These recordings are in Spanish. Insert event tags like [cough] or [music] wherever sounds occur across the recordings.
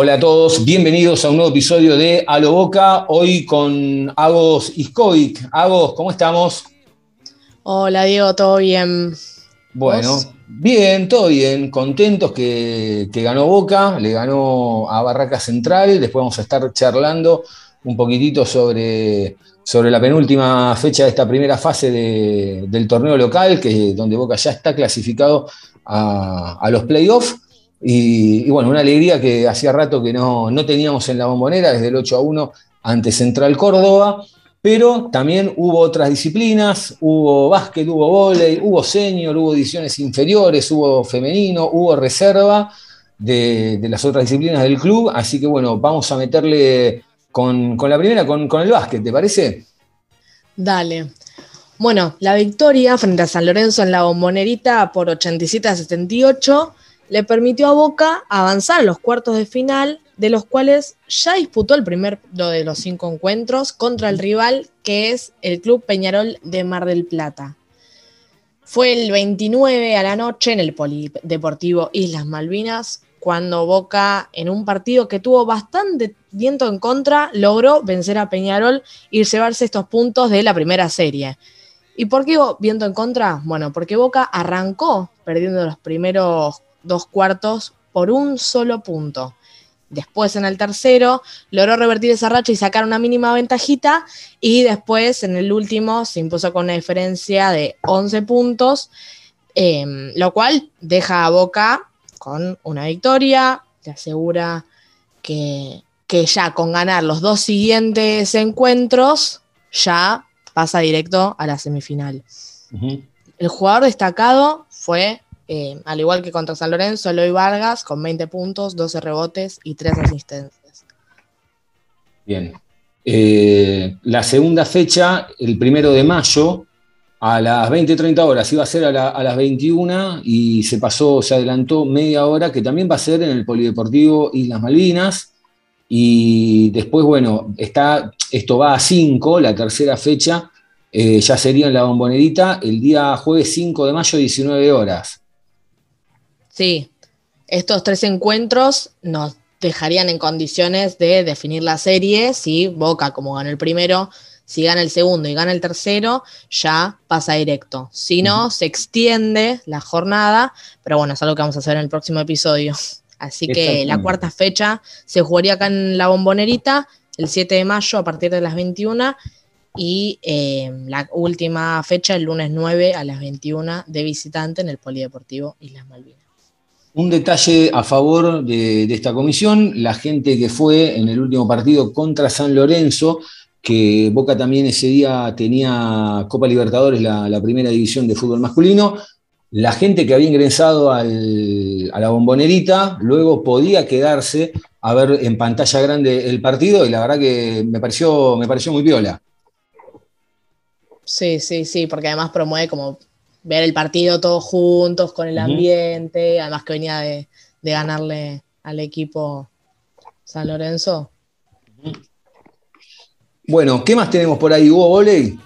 Hola a todos, bienvenidos a un nuevo episodio de A lo Boca, hoy con Agos Iskovic. Agos, ¿cómo estamos? Hola Diego, ¿todo bien? Bueno, ¿Vos? bien, todo bien, contentos que, que ganó Boca, le ganó a Barraca Central, después vamos a estar charlando un poquitito sobre, sobre la penúltima fecha de esta primera fase de- del torneo local, que, donde Boca ya está clasificado a, a los playoffs. Y, bueno, una alegría que hacía rato que no, no teníamos en la bombonera, desde el 8 a 1 ante Central Córdoba, pero también hubo otras disciplinas, hubo básquet, hubo vóley, hubo senior, hubo ediciones inferiores, hubo femenino, hubo reserva de, de las otras disciplinas del club, así que bueno, vamos a meterle con, con la primera, con, con el básquet, ¿te parece? Dale. Bueno, la victoria frente a San Lorenzo en la bombonerita por 87 a 78 le permitió a Boca avanzar a los cuartos de final, de los cuales ya disputó el primero de los cinco encuentros contra el rival que es el Club Peñarol de Mar del Plata. Fue el 29 a la noche en el Polideportivo Islas Malvinas, cuando Boca, en un partido que tuvo bastante viento en contra, logró vencer a Peñarol y llevarse estos puntos de la primera serie. ¿Y por qué viento en contra? Bueno, porque Boca arrancó perdiendo los primeros dos cuartos por un solo punto. Después en el tercero logró revertir esa racha y sacar una mínima ventajita y después en el último se impuso con una diferencia de 11 puntos, eh, lo cual deja a Boca con una victoria, te asegura que, que ya con ganar los dos siguientes encuentros ya pasa directo a la semifinal. El jugador destacado fue, eh, al igual que contra San Lorenzo, Eloy Vargas, con 20 puntos, 12 rebotes y 3 asistencias. Bien. Eh, la segunda fecha, el primero de mayo, a las 20-30 horas, iba a ser a, la- a las 21 y se pasó, se adelantó media hora, que también va a ser en el Polideportivo Islas Malvinas. Y después, bueno, está, esto va a 5, la tercera fecha, eh, ya sería en la bombonerita, el día jueves 5 de mayo, 19 horas. Sí, estos tres encuentros nos dejarían en condiciones de definir la serie si Boca, como ganó el primero, si gana el segundo y gana el tercero, ya pasa directo. Si no, se extiende la jornada, pero bueno, es algo que vamos a hacer en el próximo episodio. [laughs] Así que la cuarta fecha se jugaría acá en la bombonerita el 7 de mayo a partir de las 21 y eh, la última fecha el lunes 9 a las 21 de visitante en el Polideportivo Islas Malvinas. Un detalle a favor de, esta comisión, la gente que fue en el último partido contra San Lorenzo, que Boca también ese día tenía Copa Libertadores, la, primera división de fútbol masculino, la gente que había ingresado a la bombonerita luego podía quedarse a ver en pantalla grande el partido y la verdad que me pareció, me pareció muy piola. Sí, sí, sí, porque además promueve como ver el partido todos juntos, con el ambiente, además que venía de, de ganarle al equipo San Lorenzo. Bueno, ¿qué más tenemos por ahí? ¿Hubo volei?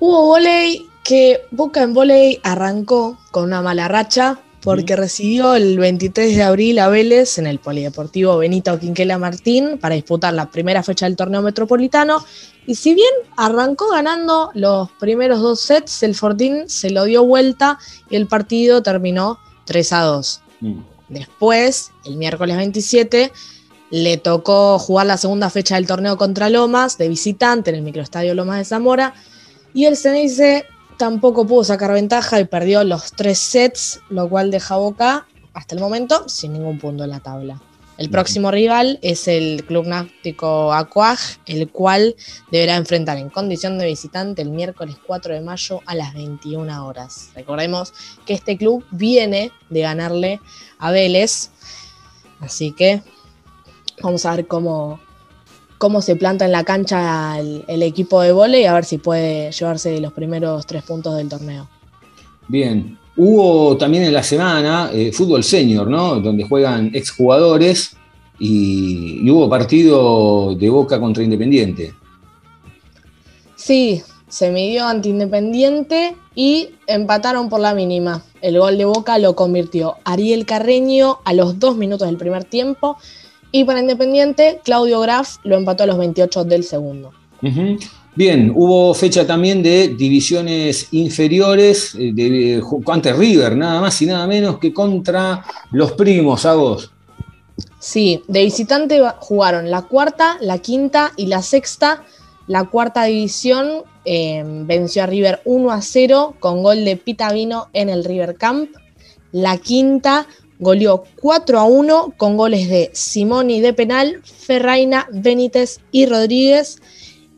Hubo volei que Boca en volei arrancó con una mala racha porque recibió el 23 de abril a Vélez en el Polideportivo Benito Quinquela Martín para disputar la primera fecha del torneo metropolitano. Y si bien arrancó ganando los primeros dos sets, el Fortín se lo dio vuelta y el partido terminó 3 a 2. Mm. Después, el miércoles 27, le tocó jugar la segunda fecha del torneo contra Lomas de visitante en el microestadio Lomas de Zamora. Y el Ceneice tampoco pudo sacar ventaja y perdió los tres sets, lo cual deja Boca hasta el momento sin ningún punto en la tabla. El próximo rival es el Club Náutico Acuaj, el cual deberá enfrentar en condición de visitante el miércoles 4 de mayo a las 21 horas. Recordemos que este club viene de ganarle a Vélez, así que vamos a ver cómo, cómo se planta en la cancha el, el equipo de vole y a ver si puede llevarse los primeros tres puntos del torneo. Bien, Hubo también en la semana eh, fútbol senior, ¿no? Donde juegan exjugadores y, y hubo partido de Boca contra Independiente. Sí, se midió ante Independiente y empataron por la mínima. El gol de Boca lo convirtió Ariel Carreño a los dos minutos del primer tiempo y para Independiente Claudio Graf lo empató a los 28 del segundo. Bien, hubo fecha también de divisiones inferiores, eh, de, de, ante River, nada más y nada menos que contra los primos, a vos. Sí, de visitante jugaron la cuarta, la quinta y la sexta. La cuarta división eh, venció a River 1 a 0 con gol de Pita Vino en el River Camp. La quinta goleó 4 a 1 con goles de Simoni de penal, Ferraina, Benítez y Rodríguez.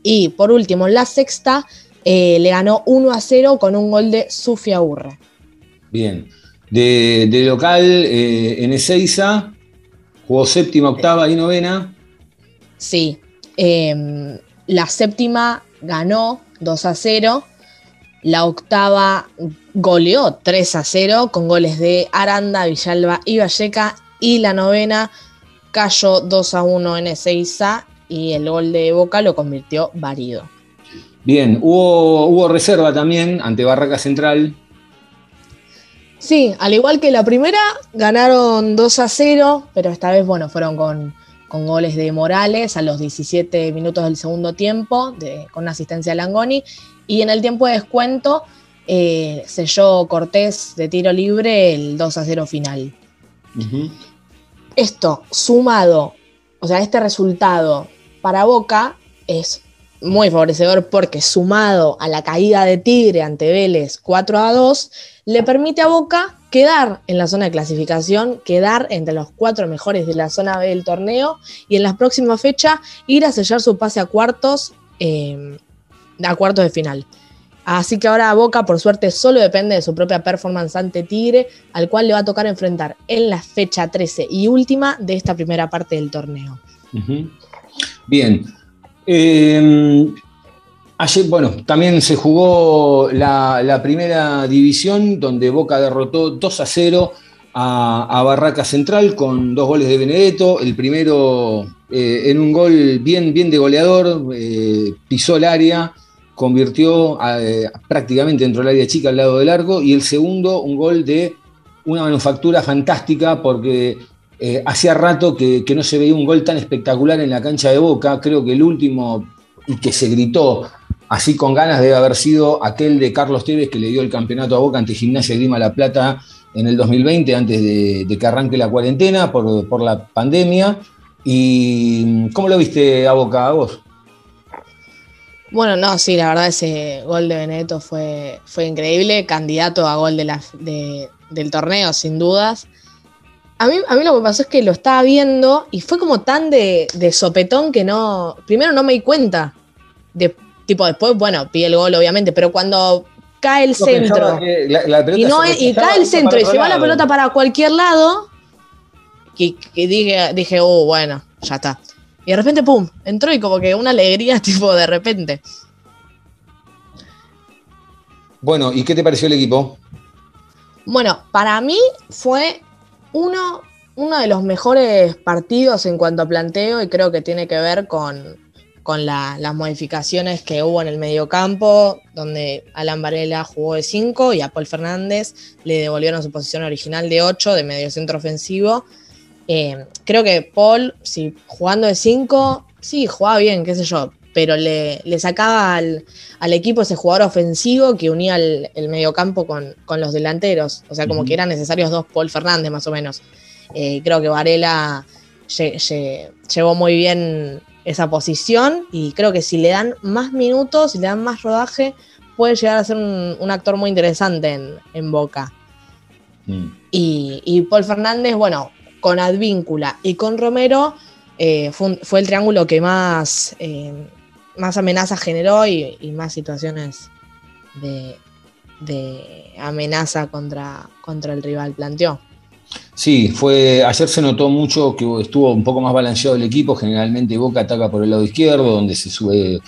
Y por último, la sexta eh, le ganó 1 a 0 con un gol de Sufia Urre. Bien. De, de local eh, en Ezeiza, jugó séptima, octava y novena. Sí. eh, la séptima ganó 2 a 0. La octava goleó 3 a 0 con goles de Aranda, Villalba y Valleca. Y la novena cayó 2 a 1 en Ezeiza y el gol de Boca lo convirtió Varido. Bien, hubo, hubo reserva también ante Barraca Central. Sí, al igual que la primera, ganaron 2 a 0, pero esta vez, bueno, fueron con, con goles de Morales a los 17 minutos del segundo tiempo, de- con asistencia de Langoni. Y en el tiempo de descuento eh, selló Cortés de tiro libre el 2 a 0 final. Esto sumado, o sea, este resultado para Boca es muy favorecedor porque sumado a la caída de Tigre ante Vélez 4 a 2, le permite a Boca quedar en la zona de clasificación, quedar entre los cuatro mejores de la zona B del torneo y en la próxima fecha ir a sellar su pase a cuartos, eh, a cuartos de final. Así que ahora Boca, por suerte, solo depende de su propia performance ante Tigre, al cual le va a tocar enfrentar en la fecha 13 y última de esta primera parte del torneo. Bien. Eh, ayer, bueno, también se jugó la, primera división donde Boca derrotó 2 a 0 a, a Barraca Central con dos goles de Benedetto. El primero eh, en un gol bien, bien de goleador, eh, pisó el área, convirtió eh, prácticamente dentro del área chica al lado del arco. Y el segundo, un gol de una manufactura fantástica porque eh, hacía rato que, no se veía un gol tan espectacular en la cancha de Boca. Creo que el último y que se gritó así con ganas debe haber sido aquel de Carlos Tevez que le dio el campeonato a Boca ante Gimnasia Grima La Plata en el 2020, antes de, de que arranque la cuarentena por, por la pandemia. ¿Y cómo lo viste a Boca, a vos? Bueno, no, sí, la verdad ese gol de Benedetto fue, fue increíble, candidato a gol de la, de- del torneo, sin dudas. A mí, a mí lo que pasó es que lo estaba viendo y fue como tan de, de sopetón que no. Primero no me di cuenta. De, tipo, después, bueno, pide el gol, obviamente, pero cuando cae el centro la- la y, no, y cae el centro y se va la pelota para cualquier lado, que, que dije, dije, oh, bueno, ya está. Y de repente, pum, entró y como que una alegría, [laughs] tipo, de repente. Bueno, ¿y qué te pareció el equipo? Bueno, para mí fue uno, uno de los mejores partidos en cuanto a planteo y creo que tiene que ver con, con la- las modificaciones que hubo en el mediocampo, donde Alan Varela jugó de 5 y a Paul Fernández le devolvieron su posición original de 8 de mediocentro ofensivo. Eh, creo que Paul, si jugando de 5, sí, jugaba bien, qué sé yo, pero le, le sacaba al, al equipo ese jugador ofensivo que unía el, el mediocampo con, con los delanteros. O sea, como que eran necesarios dos Paul Fernández más o menos. Eh, creo que Varela lle- lle- llevó muy bien esa posición y creo que si le dan más minutos, si le dan más rodaje, puede llegar a ser un, un actor muy interesante en, en Boca. Mm. Y, y Paul Fernández, bueno, con Advíncula y con Romero eh, fue, el triángulo que más, eh, más amenazas generó y, más situaciones de, de, amenaza contra, contra el rival planteó. Sí, fue, ayer se notó mucho que estuvo un poco más balanceado el equipo, generalmente Boca ataca por el lado izquierdo, donde se sube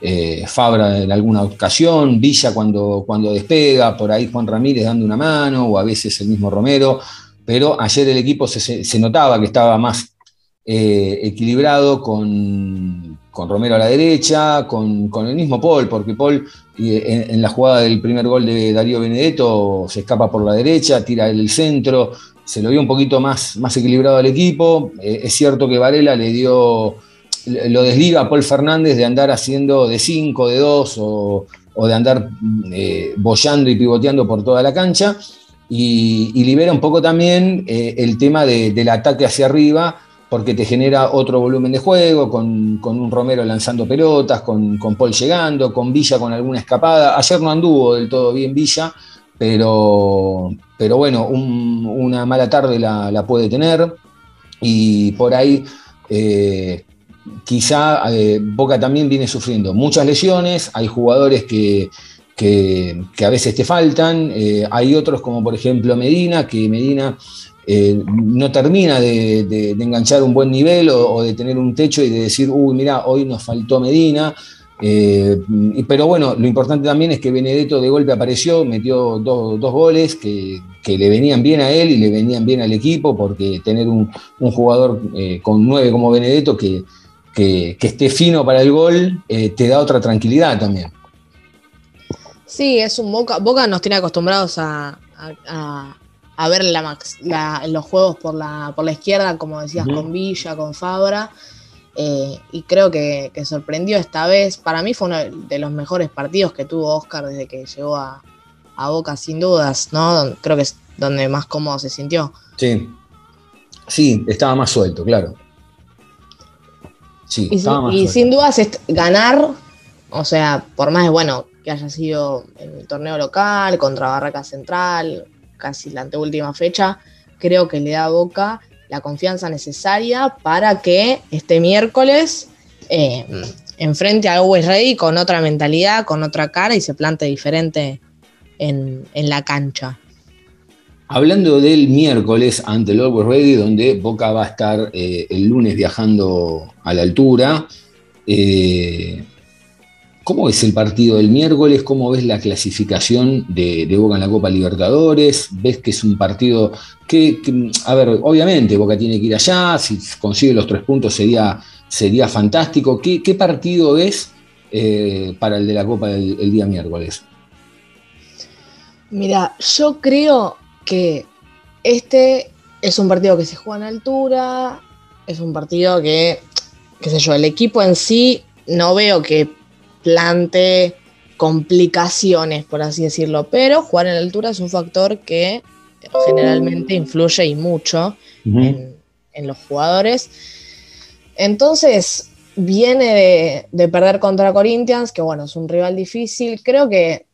eh, Fabra en alguna ocasión, Villa cuando, cuando despega, por ahí Juan Ramírez dando una mano, o a veces el mismo Romero, pero ayer el equipo se, notaba que estaba más eh, equilibrado con, con, Romero a la derecha, con, con, el mismo Paul, porque Paul en, en, la jugada del primer gol de Darío Benedetto se escapa por la derecha, tira el centro, se lo vio un poquito más, más equilibrado al equipo. Eh, es cierto que Varela le dio, lo desliga a Paul Fernández de andar haciendo de 5, de 2 o, o, de andar eh, bollando y pivoteando por toda la cancha. Y, libera un poco también eh, el tema de, del ataque hacia arriba, porque te genera otro volumen de juego, con, con un Romero lanzando pelotas, con, con, Paul llegando, con Villa con alguna escapada. Ayer no anduvo del todo bien Villa, pero, pero bueno, un, una mala tarde la, la, puede tener. Y por ahí eh, quizá eh, Boca también viene sufriendo muchas lesiones, hay jugadores que, que, a veces te faltan, eh, hay otros como por ejemplo Medina, que Medina eh, no termina de, enganchar un buen nivel o, de tener un techo y de decir, uy, mira, hoy nos faltó Medina. Eh, pero bueno, lo importante también es que Benedetto de golpe apareció, metió dos, dos goles que, que, le venían bien a él y le venían bien al equipo, porque tener un, un jugador con nueve como Benedetto que, que, esté fino para el gol te da otra tranquilidad también. Sí, es un Boca. Boca nos tiene acostumbrados a, a, a ver la, la, los juegos por la, por la izquierda, como decías, con Villa, con Fabra. Eh, y creo que, que, sorprendió esta vez. Para mí fue uno de los mejores partidos que tuvo Oscar desde que llegó a, a Boca, sin dudas, ¿no? Creo que es donde más cómodo se sintió. Sí, sí, estaba más suelto, claro. Sí, y, estaba más y suelto. sin dudas ganar, o sea, por más bueno que haya sido en el torneo local, contra Barraca Central, casi la anteúltima fecha, creo que le da a Boca la confianza necesaria para que este miércoles eh, enfrente a Always Ready con otra mentalidad, con otra cara y se plante diferente en, la cancha. Hablando del miércoles ante el Always Ready, donde Boca va a estar eh, el lunes viajando a la altura. Eh, ¿Cómo es el partido del miércoles? ¿Cómo ves la clasificación de, Boca en la Copa Libertadores? ¿Ves que es un partido que, a ver, obviamente Boca tiene que ir allá, si consigue los tres puntos sería, sería fantástico. ¿Qué, partido es eh, para el de la Copa el, el día miércoles? Mira, yo creo que este es un partido que se juega en altura, es un partido que, qué sé yo, el equipo en sí no veo que plante complicaciones, por así decirlo, pero jugar en altura es un factor que generalmente influye y mucho uh -huh. en, en, los jugadores. Entonces, viene de, de, perder contra Corinthians, que bueno, es un rival difícil. Creo que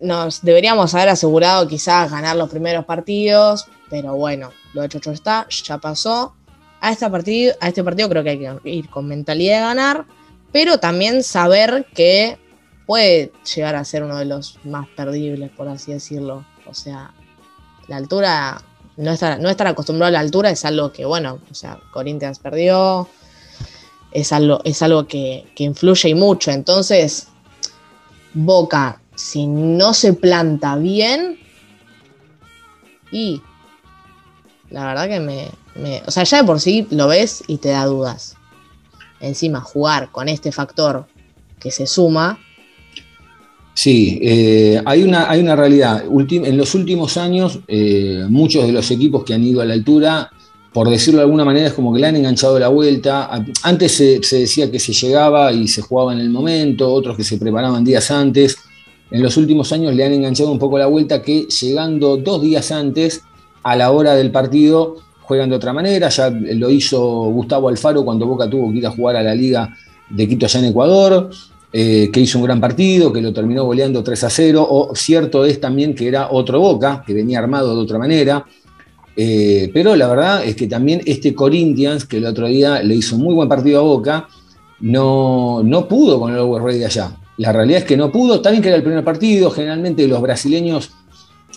nos deberíamos haber asegurado quizás ganar los primeros partidos, pero bueno, lo hecho, hecho está, ya pasó. A, esta partido, a este partido creo que hay que ir con mentalidad de ganar pero también saber que puede llegar a ser uno de los más perdibles, por así decirlo. O sea, la altura, no estar, no estar acostumbrado a la altura es algo que, bueno, o sea, Corinthians perdió, es algo, es algo que, que influye y mucho. Entonces, Boca, si no se planta bien, y la verdad que me, me, O sea, ya de por sí lo ves y te da dudas encima jugar con este factor que se suma. Sí, eh, hay, una, hay una realidad. En los últimos años, eh, muchos de los equipos que han ido a la altura, por decirlo de alguna manera, es como que le han enganchado la vuelta. Antes se, se decía que se llegaba y se jugaba en el momento, otros que se preparaban días antes. En los últimos años le han enganchado un poco la vuelta que llegando dos días antes, a la hora del partido, juegan de otra manera, ya lo hizo Gustavo Alfaro cuando Boca tuvo que ir a jugar a la Liga de Quito allá en Ecuador, eh, que hizo un gran partido, que lo terminó goleando 3 a 0, o cierto es también que era otro Boca, que venía armado de otra manera. Eh, pero la verdad es que también este Corinthians, que el otro día le hizo un muy buen partido a Boca, no, no pudo con el Always Ready allá. La realidad es que no pudo, también que era el primer partido, generalmente los brasileños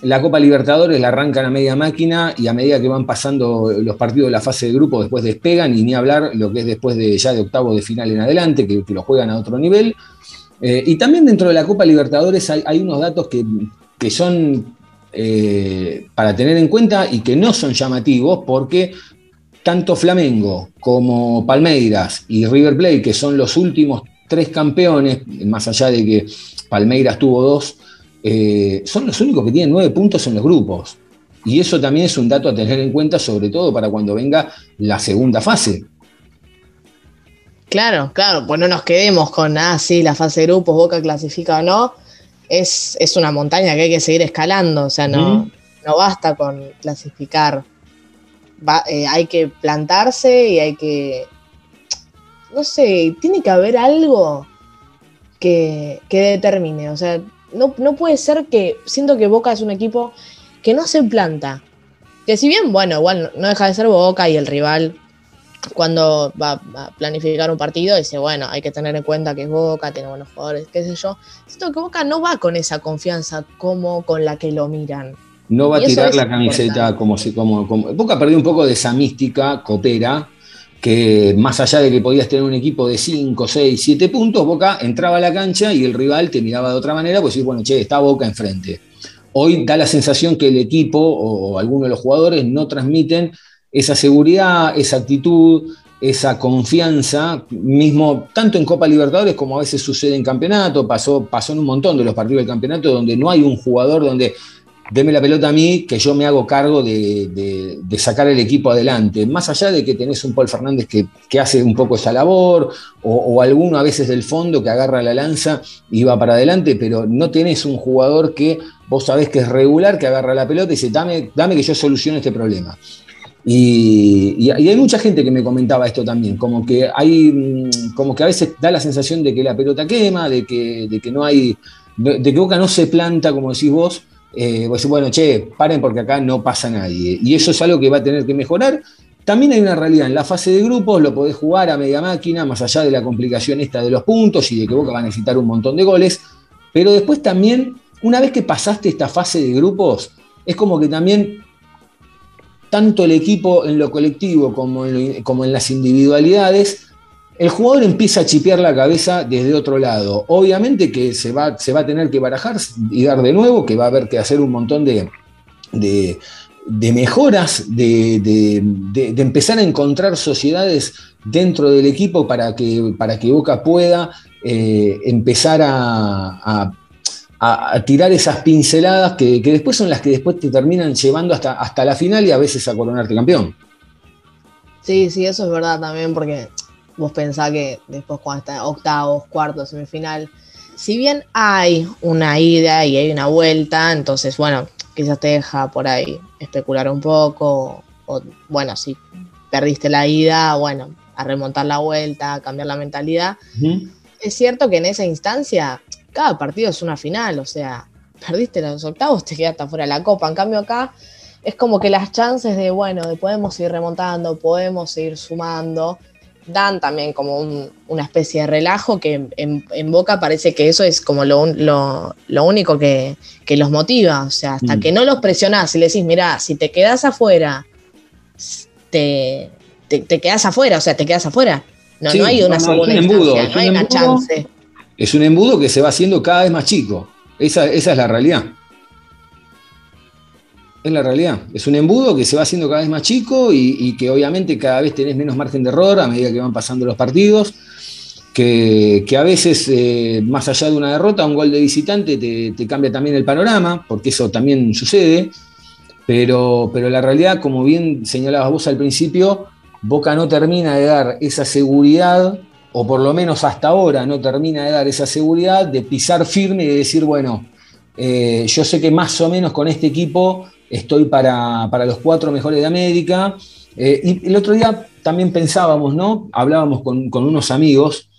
la Copa Libertadores la arrancan a media máquina y a medida que van pasando los partidos de la fase de grupo después despegan y ni hablar lo que es después de ya de octavo de final en adelante, que, lo juegan a otro nivel. Eh, y también dentro de la Copa Libertadores hay, unos datos que, son eh, para tener en cuenta y que no son llamativos porque tanto Flamengo como Palmeiras y River Plate, que son los últimos tres campeones, más allá de que Palmeiras tuvo dos, eh, son los únicos que tienen nueve puntos en los grupos. Y eso también es un dato a tener en cuenta, sobre todo para cuando venga la segunda fase. Claro, claro, pues no nos quedemos con, ah, sí, la fase de grupos, Boca clasifica o no. Es, es una montaña que hay que seguir escalando, o sea, no, no basta con clasificar. Eh, hay que plantarse y hay que, no sé, tiene que haber algo que, que determine, o sea, no, puede ser que siento que Boca es un equipo que no se planta. Que si bien, bueno, igual no deja de ser Boca y el rival cuando va a planificar un partido dice, bueno, hay que tener en cuenta que es Boca, tiene buenos jugadores, qué sé yo. Siento que Boca no va con esa confianza como con la que lo miran. No va a tirar la camiseta como si como, como, Boca perdió un poco de esa mística copera que más allá de que podías tener un equipo de 5, 6, 7 puntos, Boca entraba a la cancha y el rival te miraba de otra manera, pues decís, bueno, che, está Boca enfrente. Hoy da la sensación que el equipo o algunos de los jugadores no transmiten esa seguridad, esa actitud, esa confianza, mismo tanto en Copa Libertadores como a veces sucede en campeonato, pasó, pasó en un montón de los partidos del campeonato donde no hay un jugador donde deme la pelota a mí, que yo me hago cargo de, sacar el equipo adelante. Más allá de que tenés un Paul Fernández que, hace un poco esa labor, o, alguno a veces del fondo que agarra la lanza y va para adelante, pero no tenés un jugador que vos sabés que es regular, que agarra la pelota y dice, dame, dame que yo solucione este problema. Y, hay mucha gente que me comentaba esto también, como que hay, mm, como que a veces da la sensación de que la pelota quema, de que, de que no hay, de que Boca no se planta, como decís vos, eh, bueno, che, paren porque acá no pasa nadie. Y eso es algo que va a tener que mejorar. También hay una realidad, en la fase de grupos lo podés jugar a media máquina, más allá de la complicación esta de los puntos y de que Boca va a necesitar un montón de goles, pero después también, una vez que pasaste esta fase de grupos, es como que también tanto el equipo en lo colectivo como en las individualidades el jugador empieza a chipear la cabeza desde otro lado. Obviamente que se va, se va a tener que barajar y dar de nuevo, que va a haber que hacer un montón de, mejoras, de, empezar a encontrar sociedades dentro del equipo para que, para que Boca pueda eh, empezar a, tirar esas pinceladas que, después son las que después te terminan llevando hasta, hasta la final y a veces a coronarte campeón. Sí, sí, eso es verdad también, porque vos pensás que después cuando está octavos, cuartos, semifinal, si bien hay una ida y hay una vuelta, entonces bueno, quizás te deja por ahí especular un poco, o bueno, si perdiste la ida, bueno, a remontar la vuelta, a cambiar la mentalidad. Es cierto que en esa instancia cada partido es una final, o sea, perdiste los octavos, te quedaste fuera de la copa, en cambio acá es como que las chances de, bueno, de podemos ir remontando, podemos ir sumando, dan también como una especie de relajo que en, Boca parece que eso es como lo, único que, los motiva. O sea, hasta mm. que no los presionás y le decís, mira, si te quedas afuera, te, te, quedas afuera, o sea, te quedas afuera. No, no hay una segunda embudo, no hay una chance. Es un embudo que se va haciendo cada vez más chico. Esa, esa es la realidad es la realidad. Es un embudo que se va haciendo cada vez más chico y, que obviamente cada vez tenés menos margen de error a medida que van pasando los partidos. Que, a veces, eh, más allá de una derrota, un gol de visitante te, cambia también el panorama, porque eso también sucede. Pero, pero la realidad, como bien señalabas vos al principio, Boca no termina de dar esa seguridad, o por lo menos hasta ahora no termina de dar esa seguridad de pisar firme y de decir, bueno, eh, yo sé que más o menos con este equipo estoy para, los cuatro mejores de América. Eh, y el otro día también pensábamos, ¿no? Hablábamos con, unos amigos,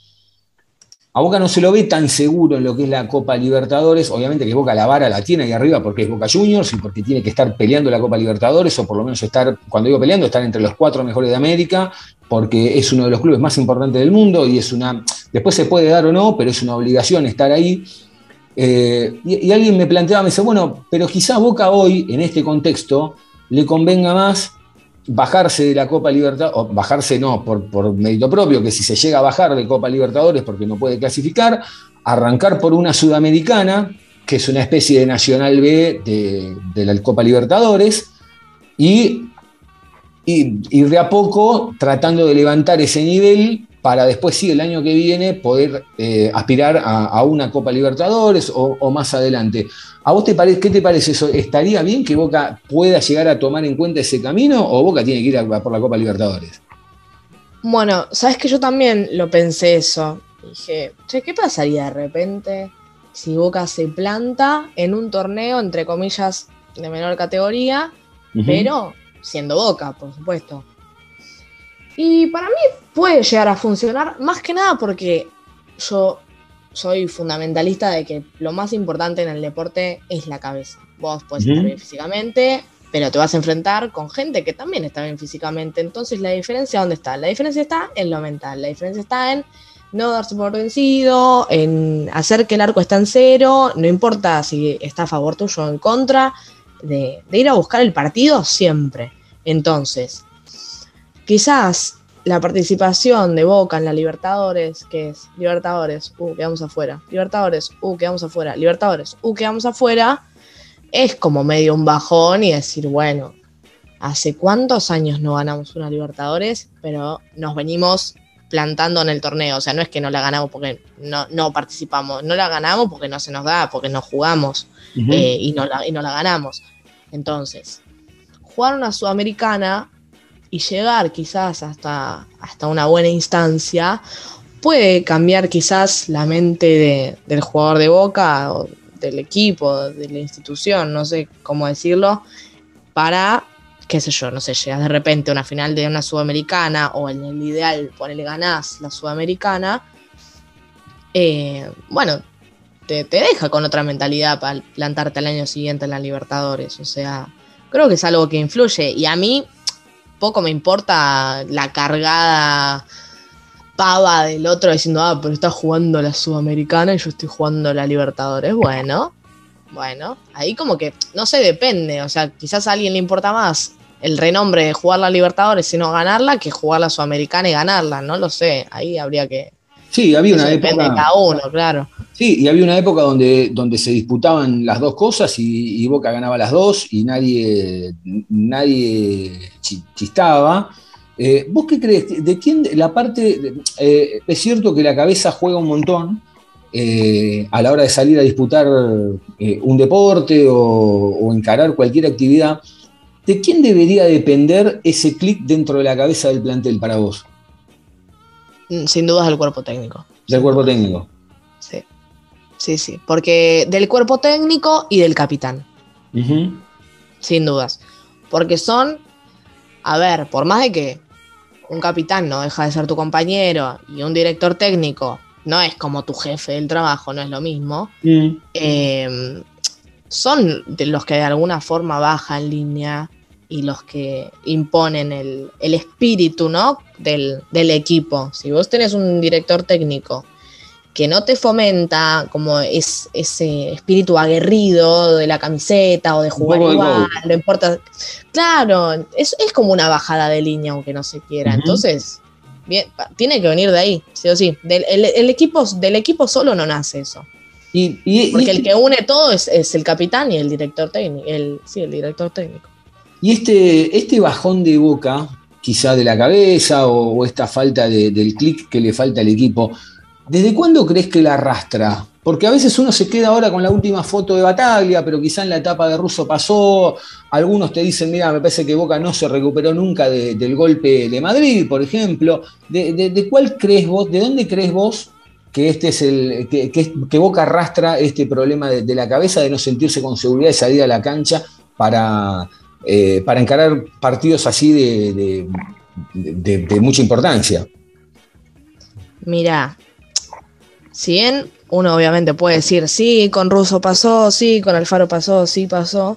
a Boca no se lo ve tan seguro en lo que es la Copa Libertadores. Obviamente que Boca la vara la tiene ahí arriba porque es Boca Juniors y porque tiene que estar peleando la Copa Libertadores, o por lo menos estar, cuando digo peleando, estar entre los cuatro mejores de América, porque es uno de los clubes más importantes del mundo y es una. Después se puede dar o no, pero es una obligación estar ahí. Eh, y, y alguien me planteaba, me dice, bueno, pero quizás Boca hoy, en este contexto, le convenga más bajarse de la Copa Libertadores, o bajarse no, por, mérito propio, que si se llega a bajar de Copa Libertadores porque no puede clasificar, arrancar por una sudamericana, que es una especie de Nacional B de, la Copa Libertadores, y, y, ir de a poco tratando de levantar ese nivel para después, sí, el año que viene poder eh, aspirar a, una Copa Libertadores o, más adelante. ¿A vos te parece, qué te parece eso? ¿Estaría bien que Boca pueda llegar a tomar en cuenta ese camino o Boca tiene que ir a, por la Copa Libertadores? Bueno, sabes que yo también lo pensé eso. Dije, che, ¿qué pasaría de repente si Boca se planta en un torneo, entre comillas, de menor categoría, pero siendo Boca, por supuesto? Y para mí puede llegar a funcionar, más que nada porque yo soy fundamentalista de que lo más importante en el deporte es la cabeza. Vos podés estar bien físicamente, pero te vas a enfrentar con gente que también está bien físicamente. Entonces, ¿la diferencia dónde está? La diferencia está en lo mental. La diferencia está en no darse por vencido, en hacer que el arco esté en cero, no importa si está a favor tuyo o en contra, de ir a buscar el partido siempre. Entonces, Quizás la participación de Boca en la Libertadores, que es Libertadores, uh, quedamos afuera, Libertadores, uh, quedamos afuera, Libertadores, uh, quedamos afuera, es como medio un bajón y decir, bueno, hace cuántos años no ganamos una Libertadores, pero nos venimos plantando en el torneo, o sea, no es que no la ganamos porque no, no participamos, no la ganamos porque no se nos da, porque no jugamos eh, y, no la, y no la ganamos. Entonces, jugar una sudamericana y llegar quizás hasta, hasta una buena instancia, puede cambiar quizás la mente del jugador de Boca o del equipo, de la institución, no sé cómo decirlo, para, qué sé yo, no sé, llegas de repente a una final de una sudamericana o en el ideal, ponele ganás la sudamericana, eh, bueno, te, te, deja con otra mentalidad para plantarte al año siguiente en la Libertadores, o sea, creo que es algo que influye y a mí poco me importa la cargada pava del otro diciendo, ah, pero está jugando la Sudamericana y yo estoy jugando la Libertadores. Bueno, bueno, ahí como que, no sé, depende. O sea, quizás a alguien le importa más el renombre de jugar la Libertadores y no ganarla que jugar la Sudamericana y ganarla. No lo sé, ahí habría que, Sí, había una época. Depende de cada uno, claro. Sí, y había una época donde, donde se disputaban las dos cosas y, Boca ganaba las dos y nadie, nadie chistaba. Eh, ¿Vos qué crees? ¿De quién la parte? Eh, es cierto que la cabeza juega un montón eh, a la hora de salir a disputar un deporte o, o encarar cualquier actividad. ¿De quién debería depender ese clic dentro de la cabeza del plantel para vos? Mm, sin dudas del cuerpo técnico. Del cuerpo técnico. Sí. Sí, sí. Porque del cuerpo técnico y del capitán. Sin dudas. Porque son, a ver, por más de que un capitán no deja de ser tu compañero y un director técnico no es como tu jefe del trabajo, no es lo mismo, eh, son de los que de alguna forma bajan línea y los que imponen el, espíritu ¿no? Del, equipo. Si vos tenés un director técnico que no te fomenta como es, ese espíritu aguerrido de la camiseta o de jugar igual, no importa. Claro, es, como una bajada de línea, aunque no se quiera. Entonces, bien, tiene que venir de ahí, sí o sí. Del, el, equipo, del equipo solo no nace eso. Y, Porque el que une todo es, el capitán y el director técnico. El, sí, el director técnico. Y este, este bajón de boca, quizá de la cabeza o, esta falta del clic que le falta al equipo, ¿desde cuándo crees que la arrastra? Porque a veces uno se queda ahora con la última foto de Bataglia, pero quizá en la etapa de Russo pasó. Algunos te dicen, mira, me parece que Boca no se recuperó nunca del golpe de Madrid, por ejemplo. ¿De, cuál crees vos, de dónde crees vos que este es el que, Boca arrastra este problema de, la cabeza de no sentirse con seguridad de salir a la cancha para, eh, para encarar partidos así de, mucha importancia. Mira, si bien uno obviamente puede decir, sí, con Russo pasó, sí, con Alfaro pasó, sí pasó,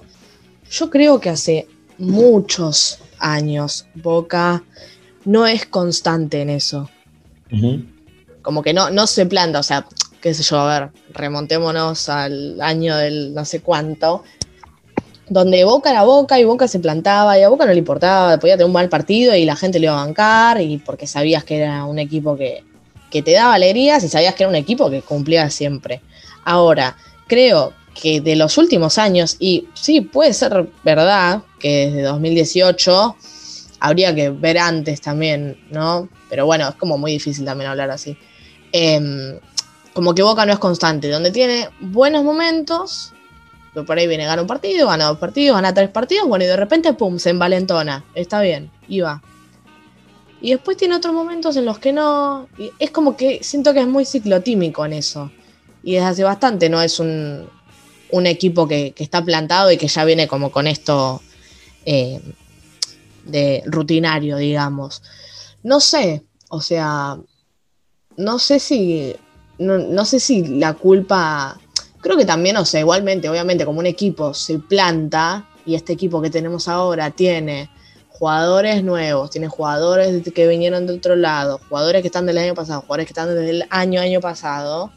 yo creo que hace muchos años Boca no es constante en eso. Como que no, no se planta, o sea, qué sé yo, a ver, remontémonos al año del no sé cuánto, donde Boca era Boca y Boca se plantaba y a Boca no le importaba, podía tener un mal partido y la gente le iba a bancar y porque sabías que era un equipo que, que te daba alegrías y sabías que era un equipo que cumplía siempre. Ahora, creo que de los últimos años, y sí, puede ser verdad que desde 2018 habría que ver antes también, ¿no? Pero bueno, es como muy difícil también hablar así. Em, como que Boca no es constante, donde tiene buenos momentos, que por ahí viene, gana un partido, gana dos partidos, gana tres partidos, bueno, y de repente, pum, se envalentona, está bien, va. Y después tiene otros momentos en los que no, es como que siento que es muy ciclotímico en eso. Y desde hace bastante no es un, un equipo que, que, está plantado y que ya viene como con esto eh, de rutinario, digamos. No sé, o sea, no sé si, no, no, sé si la culpa, creo que también, o sea, igualmente, obviamente, como un equipo se planta y este equipo que tenemos ahora tiene jugadores nuevos, tiene jugadores que vinieron de otro lado, jugadores que están del año pasado, jugadores que están desde el año año pasado.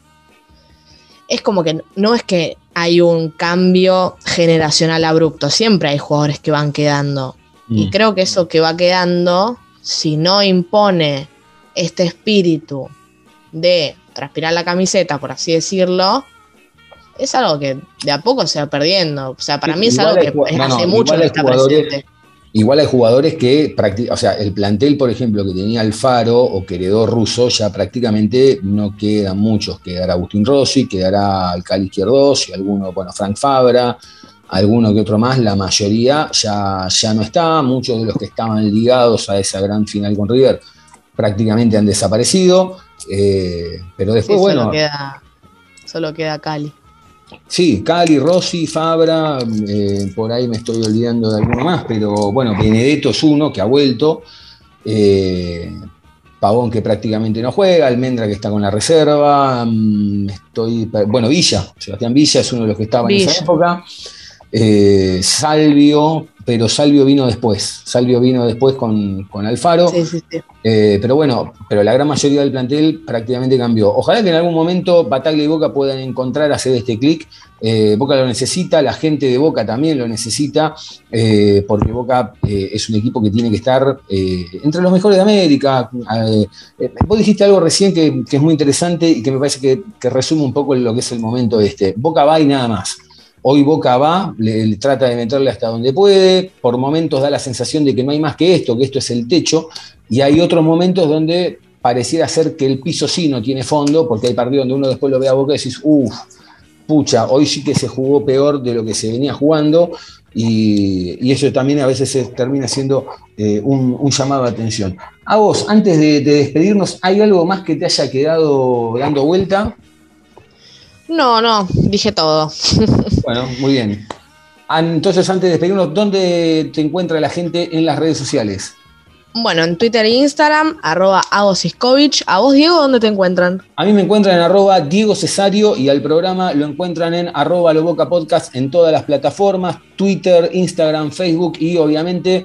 Es como que no es que hay un cambio generacional abrupto, siempre hay jugadores que van quedando. Mm. Y creo que eso que va quedando, si no impone este espíritu de transpirar la camiseta, por así decirlo, es algo que de a poco se va perdiendo. O sea, para mí es algo que hace mucho que está presente. Igual hay jugadores que, o sea, el plantel, por ejemplo, que tenía Alfaro o que heredó Russo, ya prácticamente no quedan muchos. Quedará Agustín Rossi, quedará Alcali Izquierdos y alguno, bueno, Frank Fabra, alguno que otro más, la mayoría ya, ya no está. Muchos de los que estaban ligados a esa gran final con River prácticamente han desaparecido. Eh, pero después, bueno. Solo queda, solo queda Cali. Sí, Cali, Rossi, Fabra, eh, por ahí me estoy olvidando de alguno más, pero bueno, Benedetto es uno que ha vuelto. Eh, Pavón que prácticamente no juega, Almendra que está con la reserva, mm, estoy, bueno, Villa, Sebastián Villa es uno de los que estaba en esa época, eh, Salvio, pero Salvio vino después. Salvio vino después con, Alfaro. Sí, sí, sí. Eh, pero bueno, pero la gran mayoría del plantel prácticamente cambió. Ojalá que en algún momento Bataglia y Boca puedan encontrar hacer este clic. Eh, Boca lo necesita, la gente de Boca también lo necesita, porque Boca es un equipo que tiene que estar entre los mejores de América. vos dijiste algo recién que, es muy interesante y que me parece que, que resume un poco lo que es el momento este. Boca va y nada más. Hoy Boca va, le, trata de meterle hasta donde puede, por momentos da la sensación de que no hay más que esto, que esto es el techo, y hay otros momentos donde pareciera ser que el piso sí no tiene fondo, porque hay partidos donde uno después lo ve a Boca y decís, uff, pucha, hoy sí que se jugó peor de lo que se venía jugando, y, eso también a veces termina siendo eh, un, llamado de atención. A vos, antes de despedirnos, ¿hay algo más que te haya quedado dando vuelta? No, no, dije todo. [laughs] Bueno, muy bien. Entonces, antes de despedirnos, ¿dónde te encuentra la gente en las redes sociales? Bueno, en Twitter e Instagram, arroba agosiskovich. ¿A vos, Diego, dónde te encuentran? A mí me encuentran en arroba Diego Cesario y al programa lo encuentran en arroba Loboca Podcast en todas las plataformas, Twitter, Instagram, Facebook y obviamente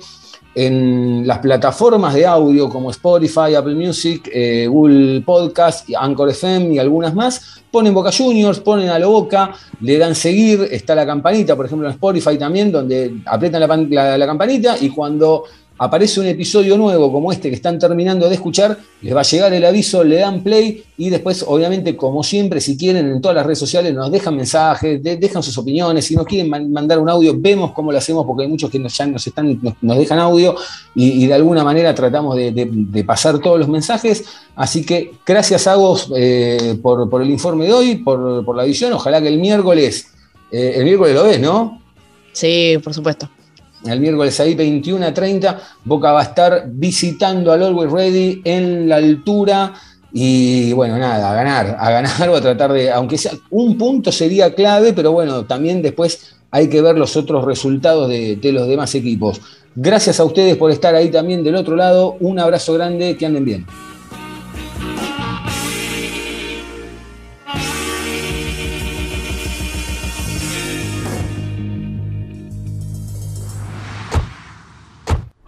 en las plataformas de audio como Spotify, Apple Music, eh, Google Podcast, Anchor FM y algunas más, ponen Boca Juniors, ponen a lo Boca, le dan seguir, está la campanita, por ejemplo en Spotify también, donde apretan la campanita y cuando aparece un episodio nuevo como este que están terminando de escuchar, les va a llegar el aviso, le dan play y después, obviamente, como siempre, si quieren, en todas las redes sociales nos dejan mensajes, dejan sus opiniones, si nos quieren mandar un audio, vemos cómo lo hacemos porque hay muchos que nos, ya nos, están, nos, dejan audio y, de alguna manera tratamos de, pasar todos los mensajes. Así que gracias a vos eh, por, el informe de hoy, por, la visión. Ojalá que el miércoles, eh, el miércoles lo ves, ¿no? Sí, por supuesto el miércoles ahí 21 a 30, Boca va a estar visitando al Always Ready en la altura. Y bueno, nada, a ganar, a ganar [laughs] o a tratar de, aunque sea un punto sería clave, pero bueno, también después hay que ver los otros resultados de, de los demás equipos. Gracias a ustedes por estar ahí también del otro lado. Un abrazo grande, que anden bien.